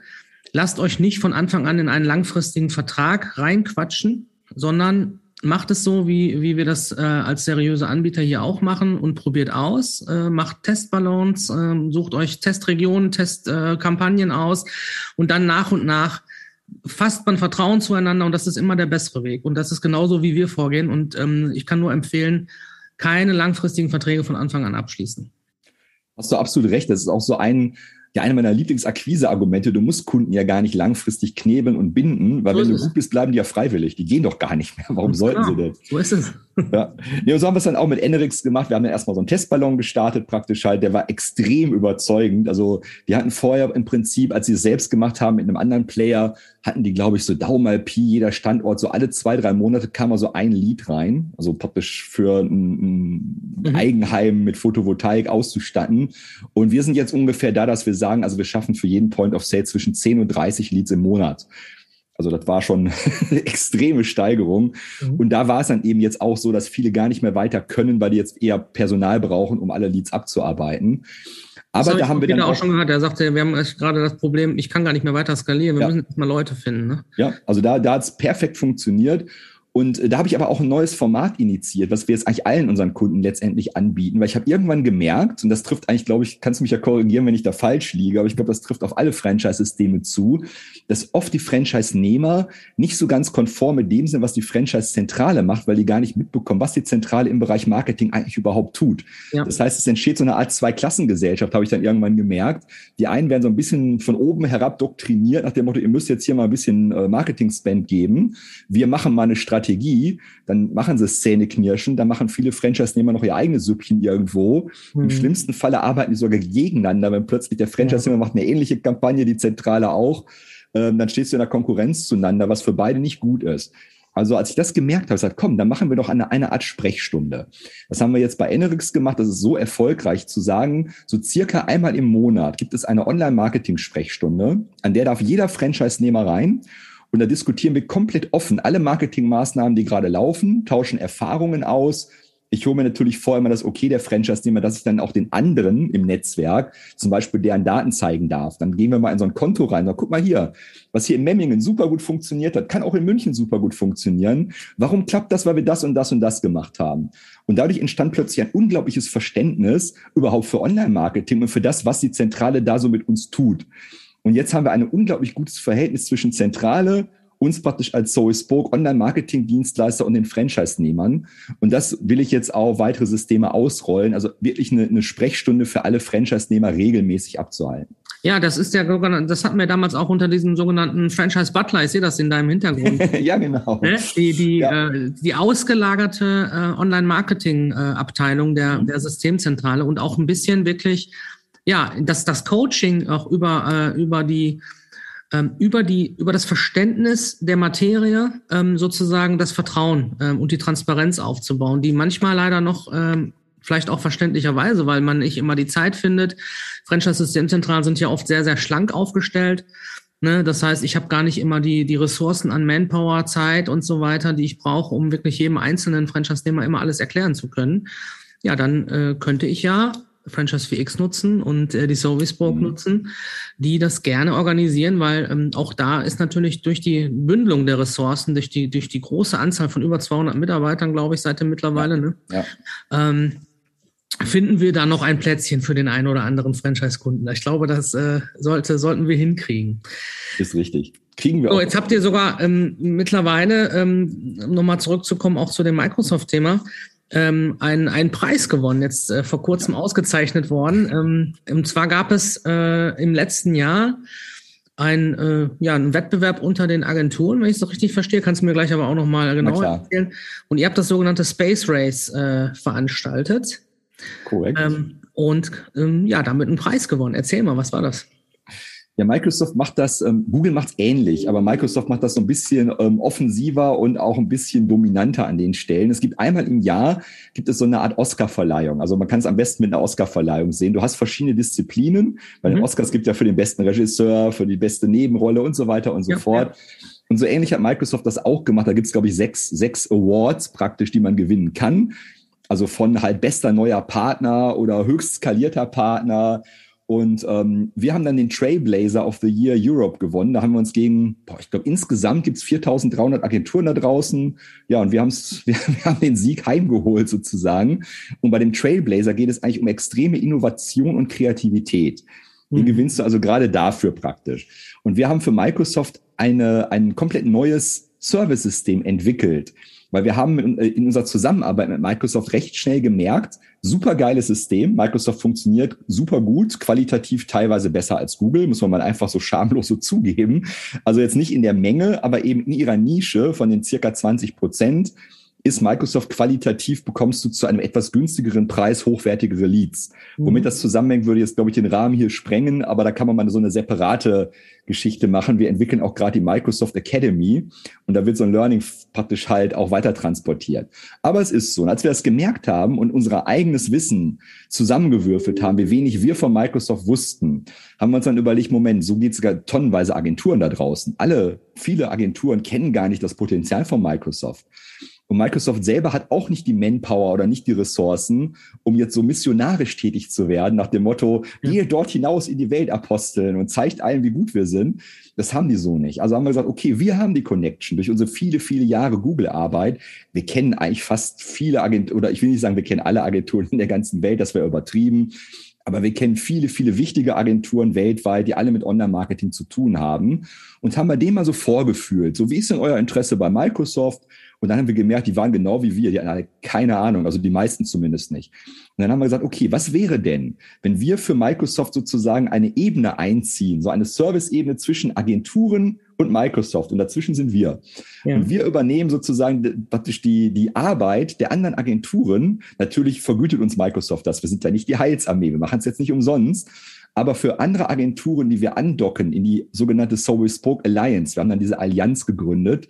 lasst euch nicht von Anfang an in einen langfristigen Vertrag reinquatschen, sondern macht es so, wie, wie wir das äh, als seriöse Anbieter hier auch machen und probiert aus, äh, macht Testballons, äh, sucht euch Testregionen, Testkampagnen aus und dann nach und nach fasst man Vertrauen zueinander und das ist immer der bessere Weg. Und das ist genauso, wie wir vorgehen. Und ähm, ich kann nur empfehlen, keine langfristigen Verträge von Anfang an abschließen.
Hast du absolut recht. Das ist auch so ein, ja, eine meiner Lieblingsakquise-Argumente. Du musst Kunden ja gar nicht langfristig knebeln und binden, weil so wenn du gut bist, bleiben die ja freiwillig. Die gehen doch gar nicht mehr. Warum sollten genau. sie denn? So ist es. Ja. Nee, und so haben wir es dann auch mit Enerix gemacht. Wir haben dann erstmal so einen Testballon gestartet, praktisch halt. Der war extrem überzeugend. Also, die hatten vorher im Prinzip, als sie es selbst gemacht haben mit einem anderen Player, hatten die, glaube ich, so Daumen mal Pi, jeder Standort, so alle zwei, drei Monate kam mal so ein Lied rein. Also praktisch für ein, ein mhm. Eigenheim mit Photovoltaik auszustatten. Und wir sind jetzt ungefähr da, dass wir sagen, also wir schaffen für jeden Point of Sale zwischen 10 und 30 Leads im Monat. Also das war schon eine extreme Steigerung. Mhm. Und da war es dann eben jetzt auch so, dass viele gar nicht mehr weiter können, weil die jetzt eher Personal brauchen, um alle Leads abzuarbeiten.
Aber da haben wir dann auch schon gehört, der sagte, wir haben gerade das Problem, ich kann gar nicht mehr weiter skalieren, wir ja. müssen jetzt mal Leute finden. Ne?
Ja, also da, da hat es perfekt funktioniert. Und äh, da habe ich aber auch ein neues Format initiiert, was wir jetzt eigentlich allen unseren Kunden letztendlich anbieten, weil ich habe irgendwann gemerkt, und das trifft eigentlich, glaube ich, kannst du mich ja korrigieren, wenn ich da falsch liege, aber ich glaube, das trifft auf alle Franchise-Systeme zu, dass oft die Franchise-Nehmer nicht so ganz konform mit dem sind, was die Franchise-Zentrale macht, weil die gar nicht mitbekommen, was die Zentrale im Bereich Marketing eigentlich überhaupt tut. Ja. Das heißt, es entsteht so eine Art Zweiklassengesellschaft, habe ich dann irgendwann gemerkt. Die einen werden so ein bisschen von oben herab doktriniert nach dem Motto, ihr müsst jetzt hier mal ein bisschen äh, Marketing-Spend geben. Wir machen mal eine Strategie Strategie, dann machen sie Szene-Knirschen, dann machen viele Franchise-Nehmer noch ihr eigenes Süppchen irgendwo. Mhm. Im schlimmsten Falle arbeiten die sogar gegeneinander, wenn plötzlich der Franchise-Nehmer ja. macht eine ähnliche Kampagne, die Zentrale auch. Ähm, dann stehst du in der Konkurrenz zueinander, was für beide nicht gut ist. Also als ich das gemerkt habe, gesagt, komm, dann machen wir doch eine, eine Art Sprechstunde. Das haben wir jetzt bei Enerix gemacht. Das ist so erfolgreich zu sagen, so circa einmal im Monat gibt es eine Online-Marketing-Sprechstunde, an der darf jeder Franchise-Nehmer rein und da diskutieren wir komplett offen alle Marketingmaßnahmen, die gerade laufen, tauschen Erfahrungen aus. Ich hole mir natürlich vorher immer das Okay der Franchise-Nehmer, dass ich dann auch den anderen im Netzwerk zum Beispiel deren Daten zeigen darf. Dann gehen wir mal in so ein Konto rein. Sag, guck mal hier, was hier in Memmingen super gut funktioniert hat, kann auch in München super gut funktionieren. Warum klappt das? Weil wir das und das und das gemacht haben. Und dadurch entstand plötzlich ein unglaubliches Verständnis überhaupt für Online-Marketing und für das, was die Zentrale da so mit uns tut. Und jetzt haben wir ein unglaublich gutes Verhältnis zwischen Zentrale, uns praktisch als Zoe Spoke Online-Marketing-Dienstleister und den Franchise-Nehmern. Und das will ich jetzt auch weitere Systeme ausrollen. Also wirklich eine, eine Sprechstunde für alle Franchise-Nehmer regelmäßig abzuhalten.
Ja, das ist ja, das hatten wir damals auch unter diesem sogenannten Franchise Butler. Ich sehe das in deinem Hintergrund.
ja, genau.
Ne? Die, die, ja. Äh, die ausgelagerte äh, Online-Marketing-Abteilung der, der Systemzentrale und auch ein bisschen wirklich ja, dass das Coaching auch über, äh, über die ähm, über die über das Verständnis der Materie ähm, sozusagen das Vertrauen ähm, und die Transparenz aufzubauen, die manchmal leider noch ähm, vielleicht auch verständlicherweise, weil man nicht immer die Zeit findet. Franchise-Systemzentralen sind ja oft sehr sehr schlank aufgestellt. Ne? Das heißt, ich habe gar nicht immer die die Ressourcen an Manpower, Zeit und so weiter, die ich brauche, um wirklich jedem einzelnen Franchise-Nehmer immer alles erklären zu können. Ja, dann äh, könnte ich ja Franchise 4X nutzen und äh, die Serviceburg mhm. nutzen, die das gerne organisieren, weil ähm, auch da ist natürlich durch die Bündelung der Ressourcen, durch die, durch die große Anzahl von über 200 Mitarbeitern, glaube ich, seit mittlerweile, ja. ne? Ja. Ähm, finden wir da noch ein Plätzchen für den einen oder anderen Franchise-Kunden. Ich glaube, das äh, sollte, sollten wir hinkriegen.
Ist richtig. Kriegen wir
so, auch. Jetzt habt ihr sogar ähm, mittlerweile, ähm, um nochmal zurückzukommen, auch zu dem Microsoft-Thema, ähm, einen, einen Preis gewonnen, jetzt äh, vor kurzem ausgezeichnet worden. Ähm, und zwar gab es äh, im letzten Jahr ein, äh, ja, ein Wettbewerb unter den Agenturen, wenn ich es doch richtig verstehe. Kannst du mir gleich aber auch nochmal genauer erzählen. Und ihr habt das sogenannte Space Race äh, veranstaltet. Korrekt. Ähm, und ähm, ja, damit einen Preis gewonnen. Erzähl mal, was war das?
Ja, Microsoft macht das, ähm, Google macht es ähnlich, aber Microsoft macht das so ein bisschen ähm, offensiver und auch ein bisschen dominanter an den Stellen. Es gibt einmal im Jahr, gibt es so eine Art Oscar-Verleihung. Also man kann es am besten mit einer Oscar-Verleihung sehen. Du hast verschiedene Disziplinen. Bei mhm. den Oscars gibt ja für den besten Regisseur, für die beste Nebenrolle und so weiter und so ja, fort. Ja. Und so ähnlich hat Microsoft das auch gemacht. Da gibt es, glaube ich, sechs, sechs Awards praktisch, die man gewinnen kann. Also von halt bester neuer Partner oder höchst skalierter Partner und ähm, wir haben dann den Trailblazer of the Year Europe gewonnen. Da haben wir uns gegen, boah, ich glaube, insgesamt gibt's 4300 Agenturen da draußen. Ja, und wir, haben's, wir, wir haben den Sieg heimgeholt sozusagen. Und bei dem Trailblazer geht es eigentlich um extreme Innovation und Kreativität. Den mhm. gewinnst du also gerade dafür praktisch. Und wir haben für Microsoft eine, ein komplett neues Service-System entwickelt. Weil wir haben in, in unserer Zusammenarbeit mit Microsoft recht schnell gemerkt, super geiles System. Microsoft funktioniert super gut, qualitativ teilweise besser als Google, muss man mal einfach so schamlos so zugeben. Also jetzt nicht in der Menge, aber eben in ihrer Nische von den circa 20 Prozent ist Microsoft qualitativ, bekommst du zu einem etwas günstigeren Preis hochwertigere Leads. Mhm. Womit das zusammenhängt, würde jetzt, glaube ich, den Rahmen hier sprengen, aber da kann man mal so eine separate Geschichte machen. Wir entwickeln auch gerade die Microsoft Academy und da wird so ein Learning praktisch halt auch weiter transportiert. Aber es ist so, und als wir das gemerkt haben und unser eigenes Wissen zusammengewürfelt haben, wie wenig wir von Microsoft wussten, haben wir uns dann überlegt, Moment, so geht es sogar tonnenweise Agenturen da draußen. Alle, viele Agenturen kennen gar nicht das Potenzial von Microsoft. Und Microsoft selber hat auch nicht die Manpower oder nicht die Ressourcen, um jetzt so missionarisch tätig zu werden, nach dem Motto, gehe dort hinaus in die Welt aposteln und zeigt allen, wie gut wir sind. Das haben die so nicht. Also haben wir gesagt, okay, wir haben die Connection durch unsere viele, viele Jahre Google-Arbeit. Wir kennen eigentlich fast viele Agenturen, oder ich will nicht sagen, wir kennen alle Agenturen in der ganzen Welt, das wäre übertrieben. Aber wir kennen viele, viele wichtige Agenturen weltweit, die alle mit Online-Marketing zu tun haben und haben bei dem mal so vorgefühlt. So, wie ist denn euer Interesse bei Microsoft? Und dann haben wir gemerkt, die waren genau wie wir, die hatten alle keine Ahnung, also die meisten zumindest nicht. Und dann haben wir gesagt, okay, was wäre denn, wenn wir für Microsoft sozusagen eine Ebene einziehen, so eine Service-Ebene zwischen Agenturen und Microsoft und dazwischen sind wir. Ja. Und wir übernehmen sozusagen praktisch die, die Arbeit der anderen Agenturen. Natürlich vergütet uns Microsoft das. Wir sind ja nicht die Heilsarmee. Wir machen es jetzt nicht umsonst. Aber für andere Agenturen, die wir andocken in die sogenannte So We Spoke Alliance, wir haben dann diese Allianz gegründet,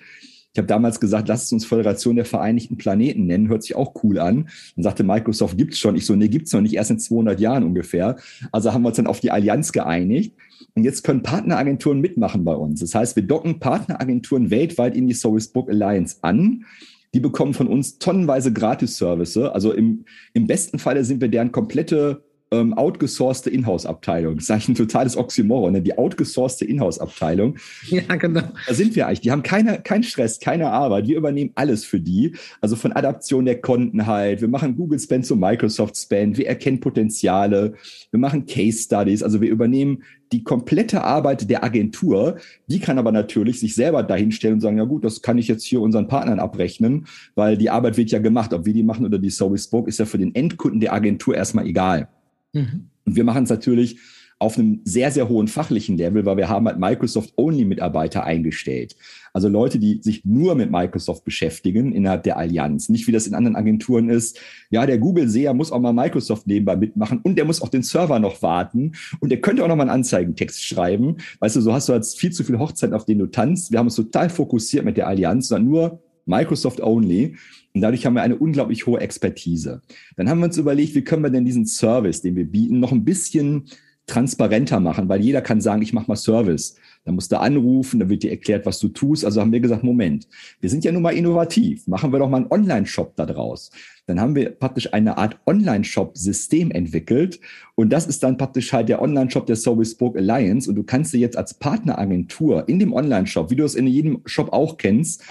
ich habe damals gesagt, lasst uns Föderation der Vereinigten Planeten nennen, hört sich auch cool an. Dann sagte Microsoft, gibt's schon. Ich so, nee, gibt's noch nicht, erst in 200 Jahren ungefähr. Also haben wir uns dann auf die Allianz geeinigt. Und jetzt können Partneragenturen mitmachen bei uns. Das heißt, wir docken Partneragenturen weltweit in die Book Alliance an. Die bekommen von uns tonnenweise Gratis-Service. Also im, im besten Falle sind wir deren komplette ähm, outgesourcete Inhouse-Abteilung. Das ist eigentlich ein totales Oxymoron, ne? die outgesourcete Inhouse-Abteilung. Ja, genau. Da sind wir eigentlich. Die haben keine, keinen Stress, keine Arbeit. Wir übernehmen alles für die. Also von Adaption der Konten halt. Wir machen Google Spend zu Microsoft Spend. Wir erkennen Potenziale. Wir machen Case Studies. Also wir übernehmen die komplette Arbeit der Agentur. Die kann aber natürlich sich selber dahinstellen und sagen, ja gut, das kann ich jetzt hier unseren Partnern abrechnen, weil die Arbeit wird ja gemacht. Ob wir die machen oder die So Spoke, ist ja für den Endkunden der Agentur erstmal egal. Mhm. Und wir machen es natürlich auf einem sehr, sehr hohen fachlichen Level, weil wir haben halt Microsoft-Only-Mitarbeiter eingestellt. Also Leute, die sich nur mit Microsoft beschäftigen innerhalb der Allianz. Nicht wie das in anderen Agenturen ist. Ja, der Google-Seher muss auch mal Microsoft nebenbei mitmachen und der muss auch den Server noch warten und der könnte auch noch mal einen Anzeigentext schreiben. Weißt du, so hast du jetzt viel zu viel Hochzeiten, auf denen du tanzt. Wir haben uns total fokussiert mit der Allianz, sondern nur Microsoft Only. Und dadurch haben wir eine unglaublich hohe Expertise. Dann haben wir uns überlegt, wie können wir denn diesen Service, den wir bieten, noch ein bisschen transparenter machen, weil jeder kann sagen, ich mache mal Service. Dann musst du anrufen, dann wird dir erklärt, was du tust. Also haben wir gesagt, Moment, wir sind ja nun mal innovativ. Machen wir doch mal einen Online-Shop da draus. Dann haben wir praktisch eine Art Online-Shop-System entwickelt. Und das ist dann praktisch halt der Online-Shop der Service Book Alliance. Und du kannst dir jetzt als Partneragentur in dem Online-Shop, wie du es in jedem Shop auch kennst,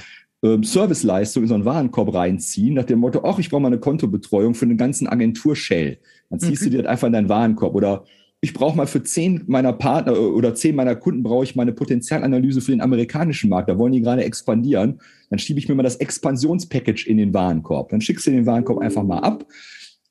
ähm, Serviceleistung in so einen Warenkorb reinziehen, nach dem Motto, ach, ich brauche mal eine Kontobetreuung für den ganzen Agentur-Shell. Dann ziehst mhm. du dir das einfach in deinen Warenkorb. Oder ich brauche mal für zehn meiner Partner äh, oder zehn meiner Kunden brauche ich mal eine Potenzialanalyse für den amerikanischen Markt. Da wollen die gerade expandieren. Dann schiebe ich mir mal das Expansionspackage in den Warenkorb. Dann schickst du den Warenkorb einfach mal ab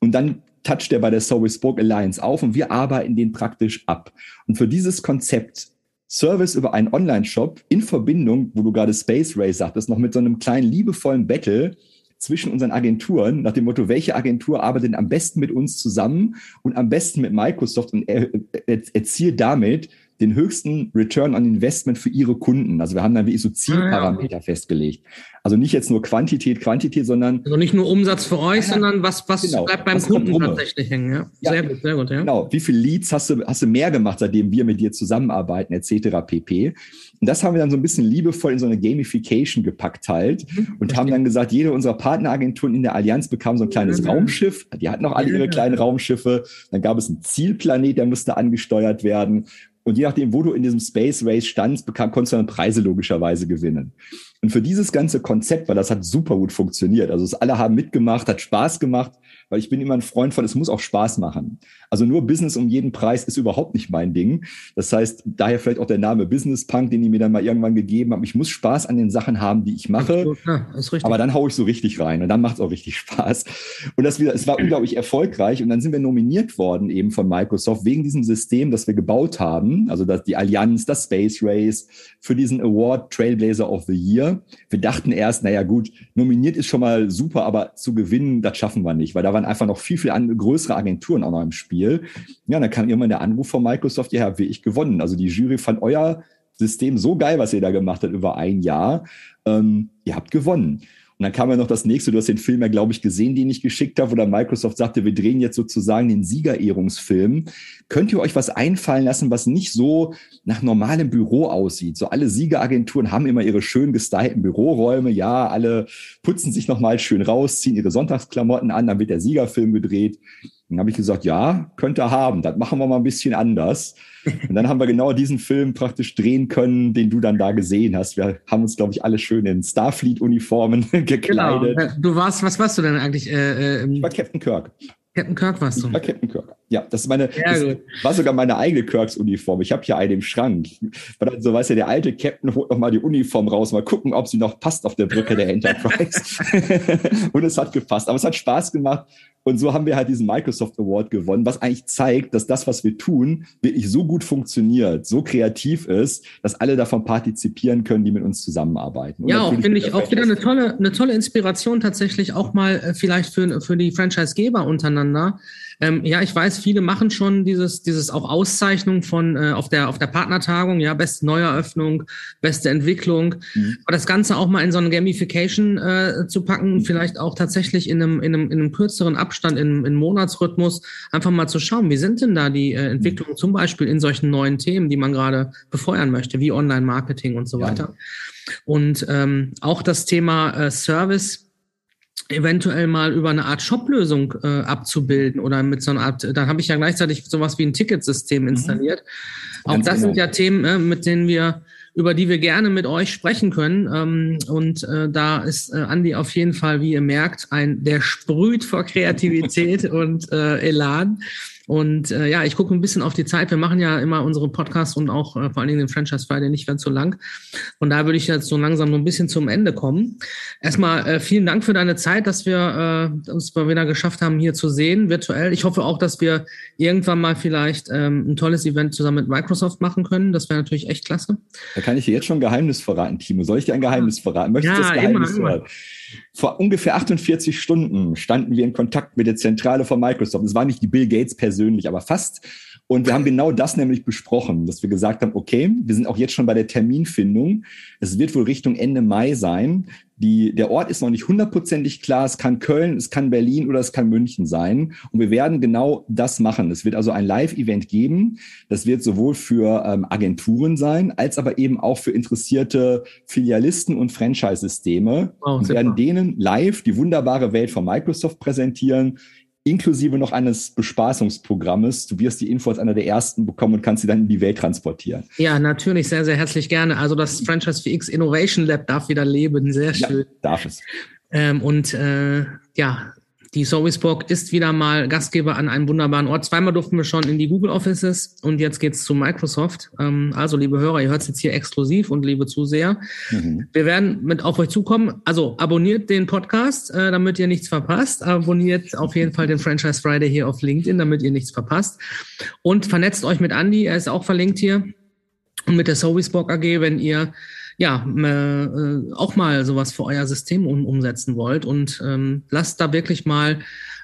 und dann toucht der bei der Service Spoke Alliance auf und wir arbeiten den praktisch ab. Und für dieses Konzept Service über einen Online-Shop in Verbindung, wo du gerade Space Race sagtest, noch mit so einem kleinen liebevollen Battle zwischen unseren Agenturen nach dem Motto, welche Agentur arbeitet am besten mit uns zusammen und am besten mit Microsoft und er, er, erzielt damit den höchsten Return on Investment für ihre Kunden. Also wir haben dann wie so Zielparameter ja, festgelegt. Also nicht jetzt nur Quantität, Quantität, sondern.
Also nicht nur Umsatz für euch, ja, sondern was, was genau, bleibt beim Kunden tatsächlich hängen. Ja? ja? Sehr gut, sehr gut, ja.
Genau. Wie viele Leads hast du, hast du mehr gemacht, seitdem wir mit dir zusammenarbeiten, etc. pp. Und das haben wir dann so ein bisschen liebevoll in so eine Gamification gepackt halt mhm, und haben dann gesagt, jede unserer Partneragenturen in der Allianz bekam so ein kleines mhm. Raumschiff. Die hatten auch alle ihre kleinen Raumschiffe. Dann gab es einen Zielplanet, der musste angesteuert werden. Und je nachdem, wo du in diesem Space Race standst, bekam, konntest du dann Preise logischerweise gewinnen. Und für dieses ganze Konzept, weil das hat super gut funktioniert, also es alle haben mitgemacht, hat Spaß gemacht, weil ich bin immer ein Freund von, es muss auch Spaß machen. Also nur Business um jeden Preis ist überhaupt nicht mein Ding. Das heißt, daher vielleicht auch der Name Business Punk, den die mir dann mal irgendwann gegeben haben. Ich muss Spaß an den Sachen haben, die ich mache. Ja, aber dann haue ich so richtig rein und dann macht es auch richtig Spaß. Und das wieder, es war unglaublich erfolgreich und dann sind wir nominiert worden eben von Microsoft wegen diesem System, das wir gebaut haben. Also das, die Allianz, das Space Race für diesen Award Trailblazer of the Year. Wir dachten erst, naja gut, nominiert ist schon mal super, aber zu gewinnen, das schaffen wir nicht, weil da waren einfach noch viel, viel größere Agenturen auch noch im Spiel. Ja, dann kam irgendwann der Anruf von Microsoft, ja, habe ich gewonnen. Also die Jury fand euer System so geil, was ihr da gemacht habt über ein Jahr. Ähm, ihr habt gewonnen. Und dann kam ja noch das nächste, du hast den Film ja, glaube ich, gesehen, den ich geschickt habe, wo dann Microsoft sagte, wir drehen jetzt sozusagen den Siegerehrungsfilm. Könnt ihr euch was einfallen lassen, was nicht so nach normalem Büro aussieht? So alle Siegeragenturen haben immer ihre schön gestylten Büroräume. Ja, alle putzen sich nochmal schön raus, ziehen ihre Sonntagsklamotten an, dann wird der Siegerfilm gedreht. Dann habe ich gesagt, ja, könnt ihr haben. Das machen wir mal ein bisschen anders. Und dann haben wir genau diesen Film praktisch drehen können, den du dann da gesehen hast. Wir haben uns, glaube ich, alle schön in Starfleet-Uniformen gekleidet. Genau.
Du warst, was warst du denn eigentlich?
Äh, äh, ich war Captain Kirk.
Captain Kirk warst du.
Ich war Captain Kirk. Ja, das ist meine, das war sogar meine eigene Kirks-Uniform. Ich habe hier eine im Schrank. Weil dann so weiß ja, der alte Captain holt noch mal die Uniform raus, mal gucken, ob sie noch passt auf der Brücke der Enterprise. und es hat gepasst. Aber es hat Spaß gemacht. Und so haben wir halt diesen Microsoft Award gewonnen, was eigentlich zeigt, dass das, was wir tun, wirklich so gut funktioniert, so kreativ ist, dass alle davon partizipieren können, die mit uns zusammenarbeiten.
Und ja, finde ich auch wieder eine tolle, eine tolle Inspiration tatsächlich auch mal äh, vielleicht für, für die Franchise-Geber untereinander ähm, ja, ich weiß, viele machen schon dieses, dieses auch Auszeichnung von äh, auf der auf der Partnertagung, ja, beste Neueröffnung, beste Entwicklung. Mhm. Aber das Ganze auch mal in so eine Gamification äh, zu packen, mhm. vielleicht auch tatsächlich in einem, in einem, in einem kürzeren Abstand, in, in Monatsrhythmus, einfach mal zu schauen, wie sind denn da die äh, Entwicklungen mhm. zum Beispiel in solchen neuen Themen, die man gerade befeuern möchte, wie Online-Marketing und so ja. weiter. Und ähm, auch das Thema äh, Service eventuell mal über eine Art Shop-Lösung äh, abzubilden oder mit so einer Art, da habe ich ja gleichzeitig sowas wie ein Ticketsystem mhm. installiert. Mhm. Auch das genau. sind ja Themen, äh, mit denen wir, über die wir gerne mit euch sprechen können. Ähm, und äh, da ist äh, Andi auf jeden Fall, wie ihr merkt, ein, der sprüht vor Kreativität und äh, Elan. Und äh, ja, ich gucke ein bisschen auf die Zeit. Wir machen ja immer unsere Podcasts und auch äh, vor allen Dingen den Franchise Friday nicht ganz so lang. Und da würde ich jetzt so langsam so ein bisschen zum Ende kommen. Erstmal äh, vielen Dank für deine Zeit, dass wir äh, uns mal wieder geschafft haben, hier zu sehen, virtuell. Ich hoffe auch, dass wir irgendwann mal vielleicht ähm, ein tolles Event zusammen mit Microsoft machen können. Das wäre natürlich echt klasse.
Da kann ich dir jetzt schon ein Geheimnis verraten, Timo. Soll ich dir ein Geheimnis verraten? Möchtest du ja, das Geheimnis immer, immer. Vor ungefähr 48 Stunden standen wir in Kontakt mit der Zentrale von Microsoft. Es war nicht die Bill Gates persönlich, aber fast. Und wir haben genau das nämlich besprochen, dass wir gesagt haben, okay, wir sind auch jetzt schon bei der Terminfindung. Es wird wohl Richtung Ende Mai sein. Die, der Ort ist noch nicht hundertprozentig klar. Es kann Köln, es kann Berlin oder es kann München sein. Und wir werden genau das machen. Es wird also ein Live-Event geben. Das wird sowohl für ähm, Agenturen sein, als aber eben auch für interessierte Filialisten und Franchise-Systeme. Oh, wir werden denen live die wunderbare Welt von Microsoft präsentieren inklusive noch eines Bespaßungsprogrammes. Du wirst die Info als einer der ersten bekommen und kannst sie dann in die Welt transportieren.
Ja, natürlich, sehr, sehr herzlich gerne. Also das Franchise VX Innovation Lab darf wieder leben, sehr schön. Ja,
darf es.
Ähm, und äh, ja, die Sowisburg ist wieder mal Gastgeber an einem wunderbaren Ort. Zweimal durften wir schon in die Google Offices und jetzt geht's zu Microsoft. Ähm, also, liebe Hörer, ihr hört es jetzt hier exklusiv und liebe Zuseher. Mhm. Wir werden mit auf euch zukommen. Also abonniert den Podcast, äh, damit ihr nichts verpasst. Abonniert auf jeden Fall den Franchise Friday hier auf LinkedIn, damit ihr nichts verpasst. Und vernetzt euch mit Andy, er ist auch verlinkt hier. Und mit der Sovisborg AG, wenn ihr ja, äh, auch mal sowas für euer System um, umsetzen wollt. Und ähm, lasst da wirklich mal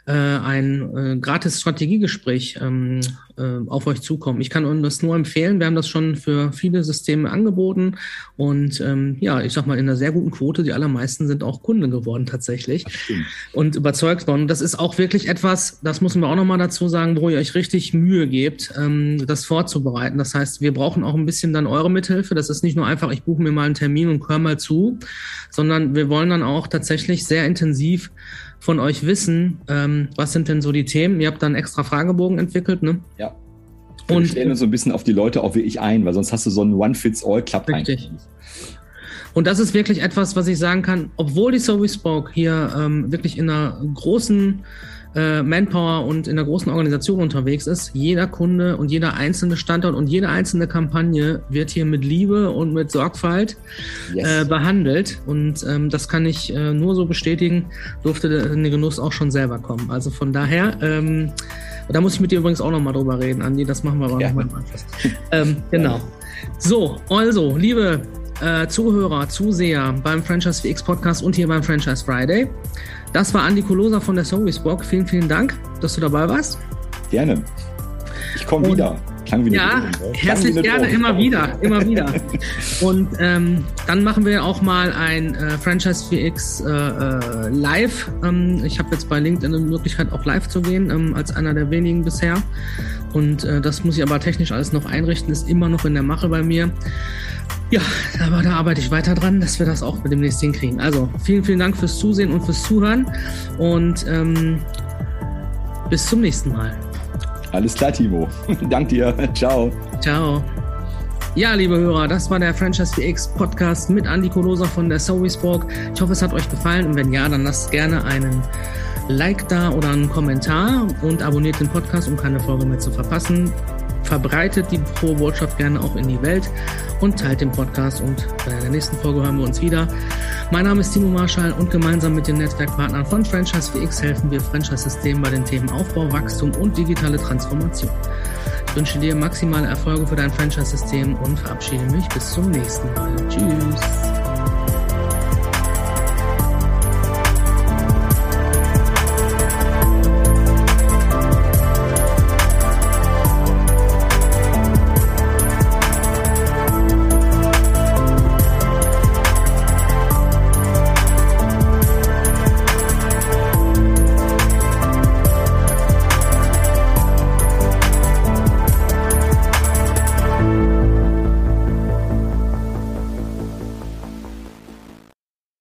äh, ein äh, gratis Strategiegespräch ähm, äh, auf euch zukommen. Ich kann euch das nur empfehlen. Wir haben das schon für viele Systeme angeboten und ähm, ja, ich sag mal in einer sehr guten Quote. Die allermeisten sind auch Kunden geworden tatsächlich und überzeugt worden. Das ist auch wirklich etwas, das müssen wir auch nochmal dazu sagen, wo ihr euch richtig Mühe gebt, ähm, das vorzubereiten. Das heißt, wir brauchen auch ein bisschen dann eure Mithilfe. Das ist nicht nur einfach, ich buche mir mal einen Termin und höre mal zu, sondern wir wollen dann auch tatsächlich sehr intensiv von euch wissen, ähm, was sind denn so die Themen? Ihr habt dann extra Fragebogen entwickelt, ne?
Ja. Wir und stellen uns so ein bisschen auf die Leute auch wirklich ein, weil sonst hast du so einen One-Fits-All-Club
Richtig. Und das ist wirklich etwas, was ich sagen kann, obwohl die So Spoke hier ähm, wirklich in einer großen äh, Manpower und in einer großen Organisation unterwegs ist, jeder Kunde und jeder einzelne Standort und jede einzelne Kampagne wird hier mit Liebe und mit Sorgfalt yes. äh, behandelt. Und ähm, das kann ich äh, nur so bestätigen, durfte der Genuss auch schon selber kommen. Also von daher, ähm, da muss ich mit dir übrigens auch nochmal drüber reden, Andi, das machen wir aber ja. nochmal im Anschluss. Ähm, genau. So, also, liebe äh, Zuhörer, Zuseher beim Franchise VX Podcast und hier beim Franchise Friday. Das war Andi Kolosa von der Songwisbock. Vielen, vielen Dank, dass du dabei warst.
Gerne. Ich komme wieder.
Klang wie ja, Drohung, ne? herzlich gerne, immer wieder, immer wieder. Und ähm, dann machen wir auch mal ein äh, Franchise 4X äh, äh, live. Ähm, ich habe jetzt bei LinkedIn eine Möglichkeit, auch live zu gehen, ähm, als einer der wenigen bisher. Und äh, das muss ich aber technisch alles noch einrichten, ist immer noch in der Mache bei mir. Ja, aber da arbeite ich weiter dran, dass wir das auch mit demnächst hinkriegen. Also vielen, vielen Dank fürs Zusehen und fürs Zuhören und ähm, bis zum nächsten Mal.
Alles klar, Timo. Dank dir. Ciao.
Ciao. Ja, liebe Hörer, das war der Franchise VX Podcast mit Andy Kolosa von der Sowisborg. Ich hoffe, es hat euch gefallen und wenn ja, dann lasst gerne einen Like da oder einen Kommentar und abonniert den Podcast, um keine Folge mehr zu verpassen verbreitet die frohe Botschaft gerne auch in die Welt und teilt den Podcast. Und bei der nächsten Folge hören wir uns wieder. Mein Name ist Timo Marschall und gemeinsam mit den Netzwerkpartnern von Franchise VX helfen wir Franchise-Systemen bei den Themen Aufbau, Wachstum und digitale Transformation. Ich wünsche dir maximale Erfolge für dein Franchise-System und verabschiede mich bis zum nächsten Mal. Tschüss.